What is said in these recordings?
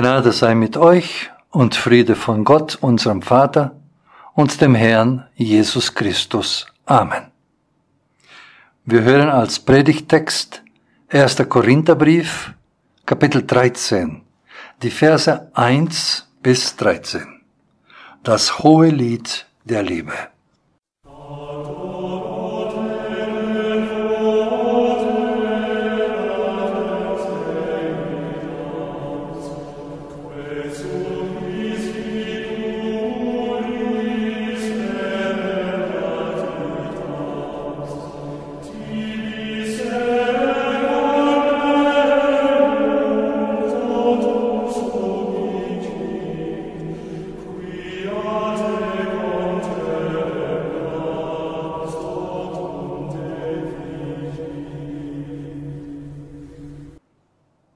Gnade sei mit euch und Friede von Gott, unserem Vater und dem Herrn Jesus Christus. Amen. Wir hören als Predigtext 1. Korintherbrief, Kapitel 13, die Verse 1 bis 13. Das hohe Lied der Liebe.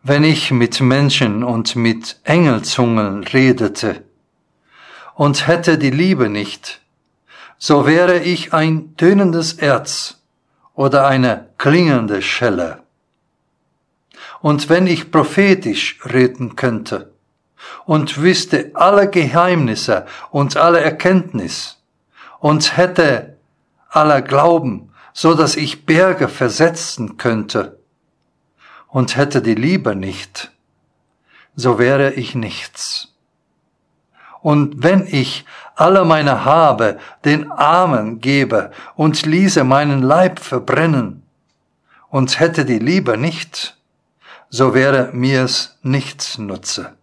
Wenn ich mit Menschen und mit Engelzungen redete und hätte die Liebe nicht, so wäre ich ein tönendes Erz oder eine klingende Schelle. Und wenn ich prophetisch reden könnte und wüsste alle Geheimnisse und alle Erkenntnis und hätte aller Glauben, so dass ich Berge versetzen könnte, und hätte die Liebe nicht, so wäre ich nichts. Und wenn ich alle meine Habe den Armen gebe und ließe meinen Leib verbrennen und hätte die Liebe nicht, so wäre mir's nichts nutze.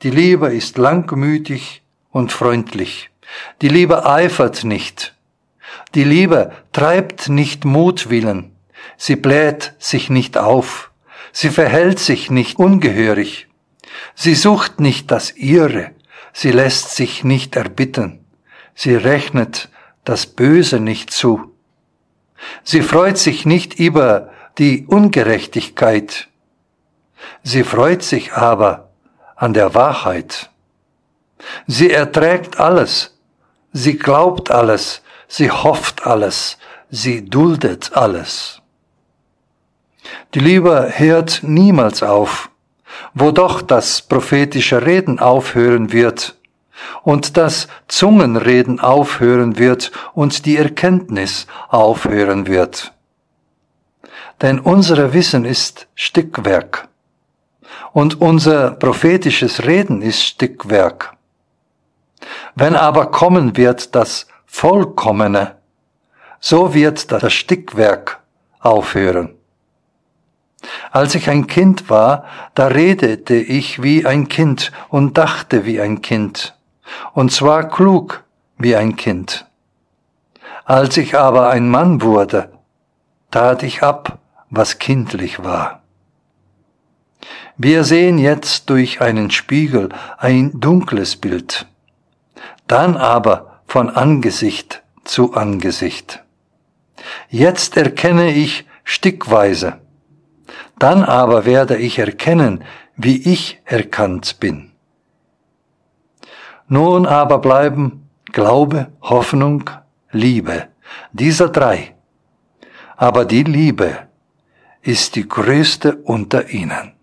Die Liebe ist langmütig und freundlich. Die Liebe eifert nicht. Die Liebe treibt nicht Mutwillen. Sie bläht sich nicht auf. Sie verhält sich nicht ungehörig. Sie sucht nicht das Ihre. Sie lässt sich nicht erbitten. Sie rechnet das Böse nicht zu. Sie freut sich nicht über die Ungerechtigkeit. Sie freut sich aber an der Wahrheit. Sie erträgt alles. Sie glaubt alles. Sie hofft alles. Sie duldet alles. Die Liebe hört niemals auf, wo doch das prophetische Reden aufhören wird und das Zungenreden aufhören wird und die Erkenntnis aufhören wird. Denn unser Wissen ist Stückwerk und unser prophetisches Reden ist Stückwerk. Wenn aber kommen wird das Vollkommene, so wird das Stückwerk aufhören. Als ich ein Kind war, da redete ich wie ein Kind und dachte wie ein Kind, und zwar klug wie ein Kind. Als ich aber ein Mann wurde, tat ich ab, was kindlich war. Wir sehen jetzt durch einen Spiegel ein dunkles Bild, dann aber von Angesicht zu Angesicht. Jetzt erkenne ich stickweise, dann aber werde ich erkennen, wie ich erkannt bin. Nun aber bleiben Glaube, Hoffnung, Liebe, dieser drei. Aber die Liebe ist die größte unter ihnen.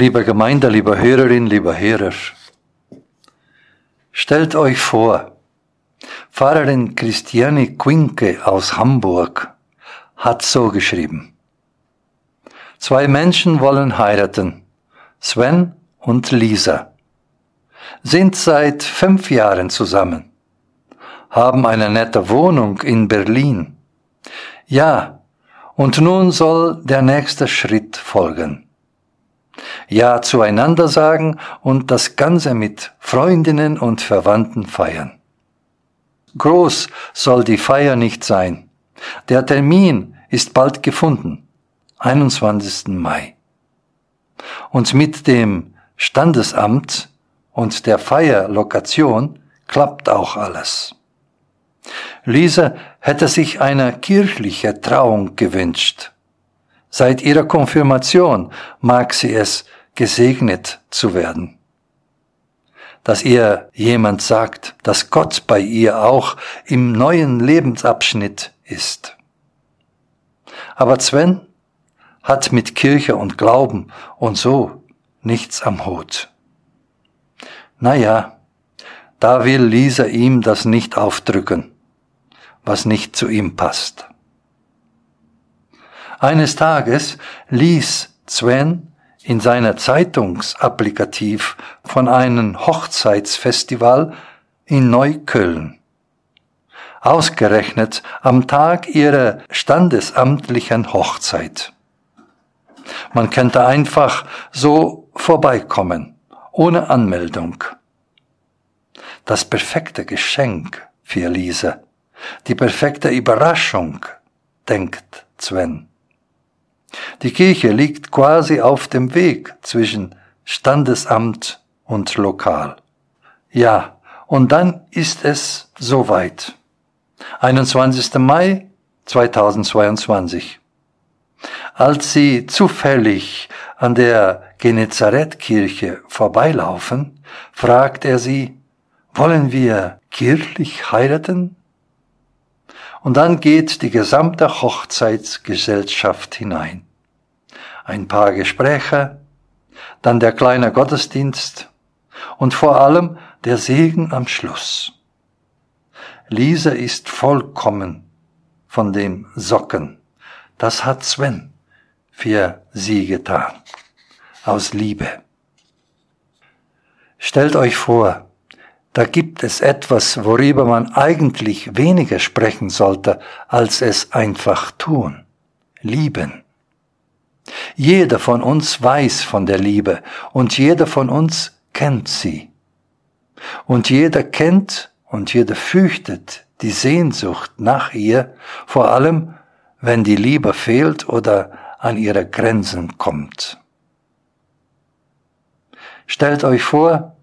Liebe Gemeinde, lieber Hörerin, lieber Hörer, stellt euch vor, Pfarrerin Christiane Quinke aus Hamburg hat so geschrieben. Zwei Menschen wollen heiraten, Sven und Lisa, sind seit fünf Jahren zusammen, haben eine nette Wohnung in Berlin. Ja, und nun soll der nächste Schritt folgen. Ja zueinander sagen und das Ganze mit Freundinnen und Verwandten feiern. Groß soll die Feier nicht sein. Der Termin ist bald gefunden, 21. Mai. Und mit dem Standesamt und der Feierlokation klappt auch alles. Lisa hätte sich eine kirchliche Trauung gewünscht. Seit ihrer Konfirmation mag sie es, gesegnet zu werden. Dass ihr jemand sagt, dass Gott bei ihr auch im neuen Lebensabschnitt ist. Aber Sven hat mit Kirche und Glauben und so nichts am Hut. Naja, da will Lisa ihm das nicht aufdrücken, was nicht zu ihm passt. Eines Tages ließ Sven in seiner Zeitungsapplikativ von einem Hochzeitsfestival in Neukölln. Ausgerechnet am Tag ihrer standesamtlichen Hochzeit. Man könnte einfach so vorbeikommen, ohne Anmeldung. Das perfekte Geschenk für Lise, die perfekte Überraschung, denkt Sven. Die Kirche liegt quasi auf dem Weg zwischen Standesamt und Lokal. Ja, und dann ist es soweit. 21. Mai 2022. Als sie zufällig an der Genezareth-Kirche vorbeilaufen, fragt er sie, wollen wir kirchlich heiraten? Und dann geht die gesamte Hochzeitsgesellschaft hinein. Ein paar Gespräche, dann der kleine Gottesdienst und vor allem der Segen am Schluss. Lisa ist vollkommen von dem Socken. Das hat Sven für sie getan. Aus Liebe. Stellt euch vor, da gibt es etwas, worüber man eigentlich weniger sprechen sollte, als es einfach tun. Lieben. Jeder von uns weiß von der Liebe und jeder von uns kennt sie. Und jeder kennt und jeder fürchtet die Sehnsucht nach ihr, vor allem wenn die Liebe fehlt oder an ihre Grenzen kommt. Stellt euch vor,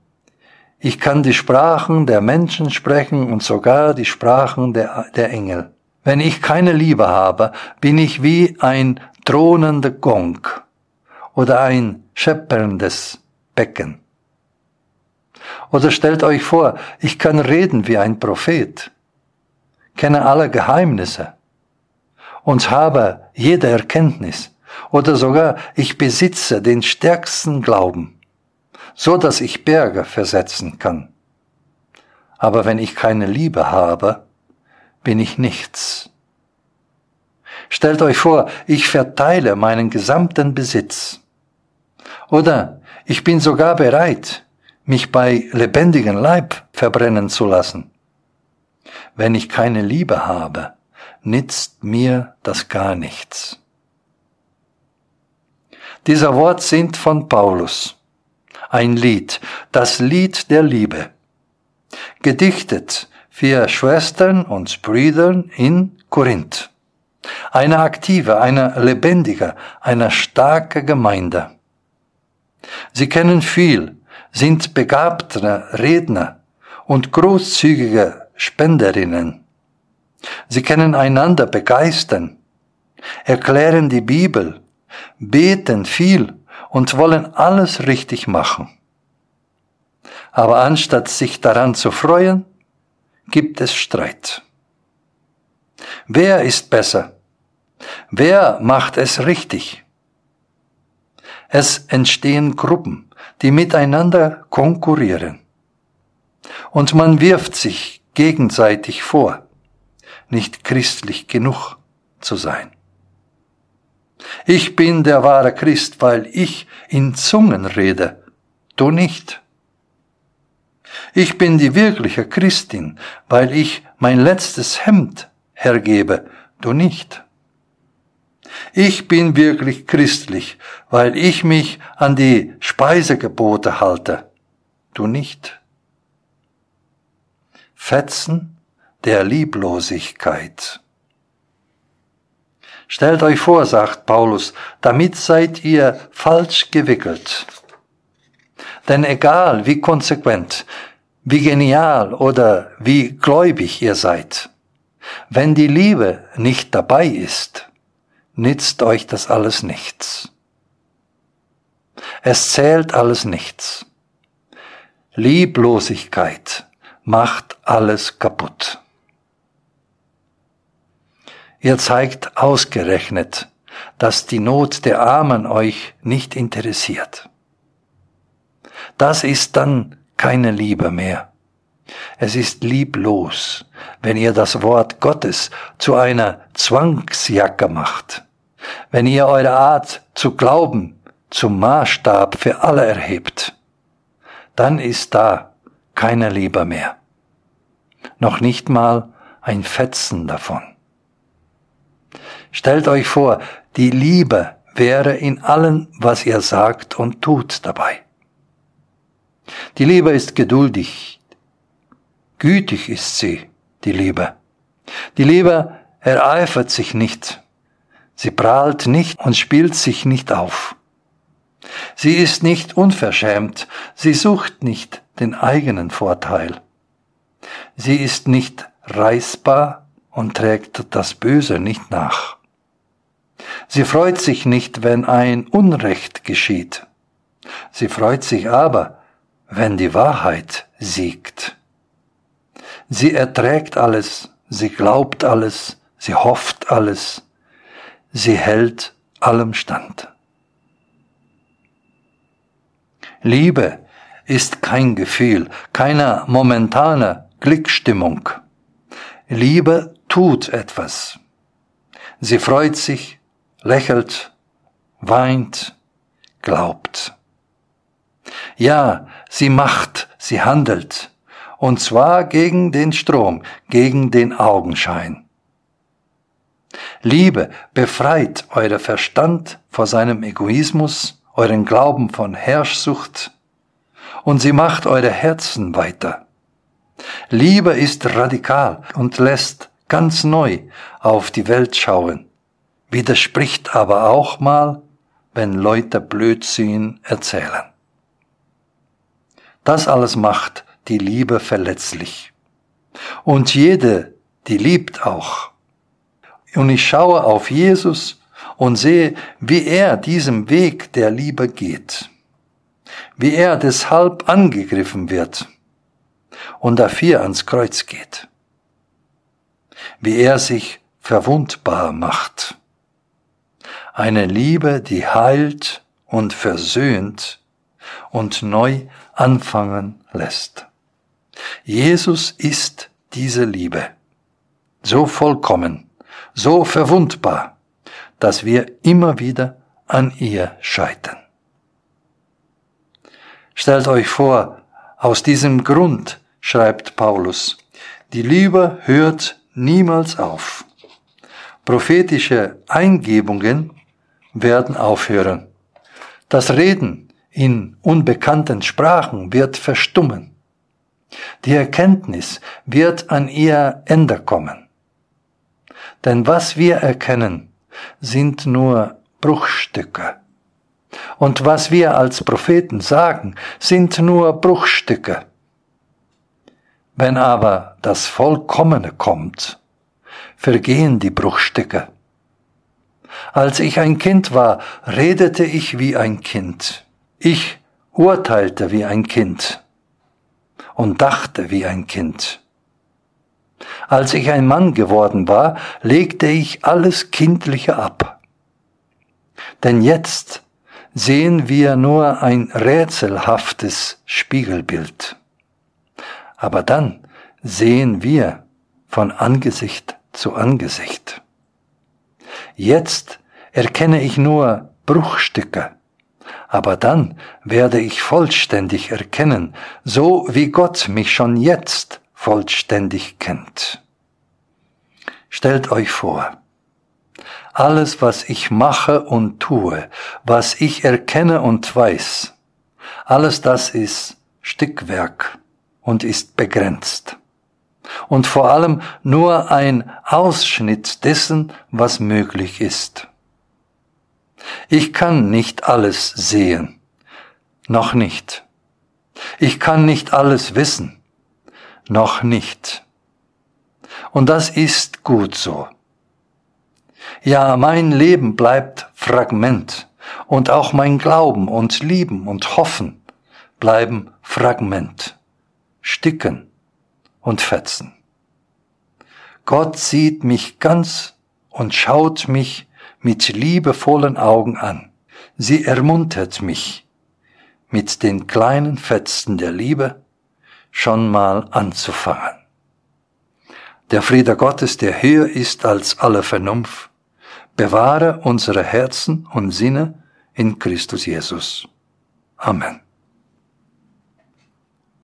ich kann die Sprachen der Menschen sprechen und sogar die Sprachen der, der Engel. Wenn ich keine Liebe habe, bin ich wie ein thronender Gong oder ein schepperndes Becken. Oder stellt euch vor, ich kann reden wie ein Prophet, kenne alle Geheimnisse und habe jede Erkenntnis. Oder sogar ich besitze den stärksten Glauben so dass ich Berge versetzen kann. Aber wenn ich keine Liebe habe, bin ich nichts. Stellt euch vor, ich verteile meinen gesamten Besitz. Oder ich bin sogar bereit, mich bei lebendigem Leib verbrennen zu lassen. Wenn ich keine Liebe habe, nützt mir das gar nichts. Dieser Wort sind von Paulus ein Lied, das Lied der Liebe. Gedichtet für Schwestern und Brüder in Korinth. Eine aktive, eine lebendige, eine starke Gemeinde. Sie kennen viel, sind begabte Redner und großzügige Spenderinnen. Sie können einander begeistern, erklären die Bibel, beten viel und wollen alles richtig machen. Aber anstatt sich daran zu freuen, gibt es Streit. Wer ist besser? Wer macht es richtig? Es entstehen Gruppen, die miteinander konkurrieren. Und man wirft sich gegenseitig vor, nicht christlich genug zu sein. Ich bin der wahre Christ, weil ich in Zungen rede, du nicht. Ich bin die wirkliche Christin, weil ich mein letztes Hemd hergebe, du nicht. Ich bin wirklich christlich, weil ich mich an die Speisegebote halte. Du nicht. Fetzen der Lieblosigkeit. Stellt euch vor, sagt Paulus, damit seid ihr falsch gewickelt. Denn egal wie konsequent, wie genial oder wie gläubig ihr seid, wenn die Liebe nicht dabei ist, nützt euch das alles nichts. Es zählt alles nichts. Lieblosigkeit macht alles kaputt. Ihr zeigt ausgerechnet, dass die Not der Armen euch nicht interessiert. Das ist dann keine Liebe mehr. Es ist lieblos, wenn ihr das Wort Gottes zu einer Zwangsjacke macht, wenn ihr eure Art zu glauben zum Maßstab für alle erhebt, dann ist da keine Liebe mehr. Noch nicht mal ein Fetzen davon. Stellt euch vor, die Liebe wäre in allem, was ihr sagt und tut dabei. Die Liebe ist geduldig. Gütig ist sie, die Liebe. Die Liebe ereifert sich nicht. Sie prahlt nicht und spielt sich nicht auf. Sie ist nicht unverschämt, sie sucht nicht den eigenen Vorteil. Sie ist nicht reißbar und trägt das Böse nicht nach. Sie freut sich nicht, wenn ein Unrecht geschieht. Sie freut sich aber, wenn die Wahrheit siegt. Sie erträgt alles, sie glaubt alles, sie hofft alles, sie hält allem stand. Liebe ist kein Gefühl, keine momentane Glückstimmung. Liebe tut etwas. Sie freut sich, lächelt, weint, glaubt. Ja, sie macht, sie handelt, und zwar gegen den Strom, gegen den Augenschein. Liebe befreit euer Verstand vor seinem Egoismus, euren Glauben von Herrschsucht, und sie macht eure Herzen weiter. Liebe ist radikal und lässt ganz neu auf die Welt schauen, widerspricht aber auch mal, wenn Leute Blödsinn erzählen. Das alles macht die Liebe verletzlich. Und jede, die liebt auch. Und ich schaue auf Jesus und sehe, wie er diesem Weg der Liebe geht. Wie er deshalb angegriffen wird und dafür ans Kreuz geht. Wie er sich verwundbar macht. Eine Liebe, die heilt und versöhnt und neu anfangen lässt. Jesus ist diese Liebe, so vollkommen, so verwundbar, dass wir immer wieder an ihr scheitern. Stellt euch vor, aus diesem Grund, schreibt Paulus, die Liebe hört niemals auf. Prophetische Eingebungen werden aufhören. Das Reden in unbekannten Sprachen wird verstummen. Die Erkenntnis wird an ihr Ende kommen. Denn was wir erkennen, sind nur Bruchstücke. Und was wir als Propheten sagen, sind nur Bruchstücke. Wenn aber das Vollkommene kommt, vergehen die Bruchstücke. Als ich ein Kind war, redete ich wie ein Kind. Ich urteilte wie ein Kind und dachte wie ein Kind. Als ich ein Mann geworden war, legte ich alles Kindliche ab. Denn jetzt sehen wir nur ein rätselhaftes Spiegelbild. Aber dann sehen wir von Angesicht zu Angesicht. Jetzt erkenne ich nur Bruchstücke aber dann werde ich vollständig erkennen, so wie Gott mich schon jetzt vollständig kennt. Stellt euch vor, alles, was ich mache und tue, was ich erkenne und weiß, alles das ist Stückwerk und ist begrenzt. Und vor allem nur ein Ausschnitt dessen, was möglich ist. Ich kann nicht alles sehen. Noch nicht. Ich kann nicht alles wissen. Noch nicht. Und das ist gut so. Ja, mein Leben bleibt Fragment und auch mein Glauben und Lieben und Hoffen bleiben Fragment, Sticken und Fetzen. Gott sieht mich ganz und schaut mich mit liebevollen Augen an. Sie ermuntert mich, mit den kleinen Fetzen der Liebe schon mal anzufangen. Der Friede Gottes, der höher ist als alle Vernunft, bewahre unsere Herzen und Sinne in Christus Jesus. Amen.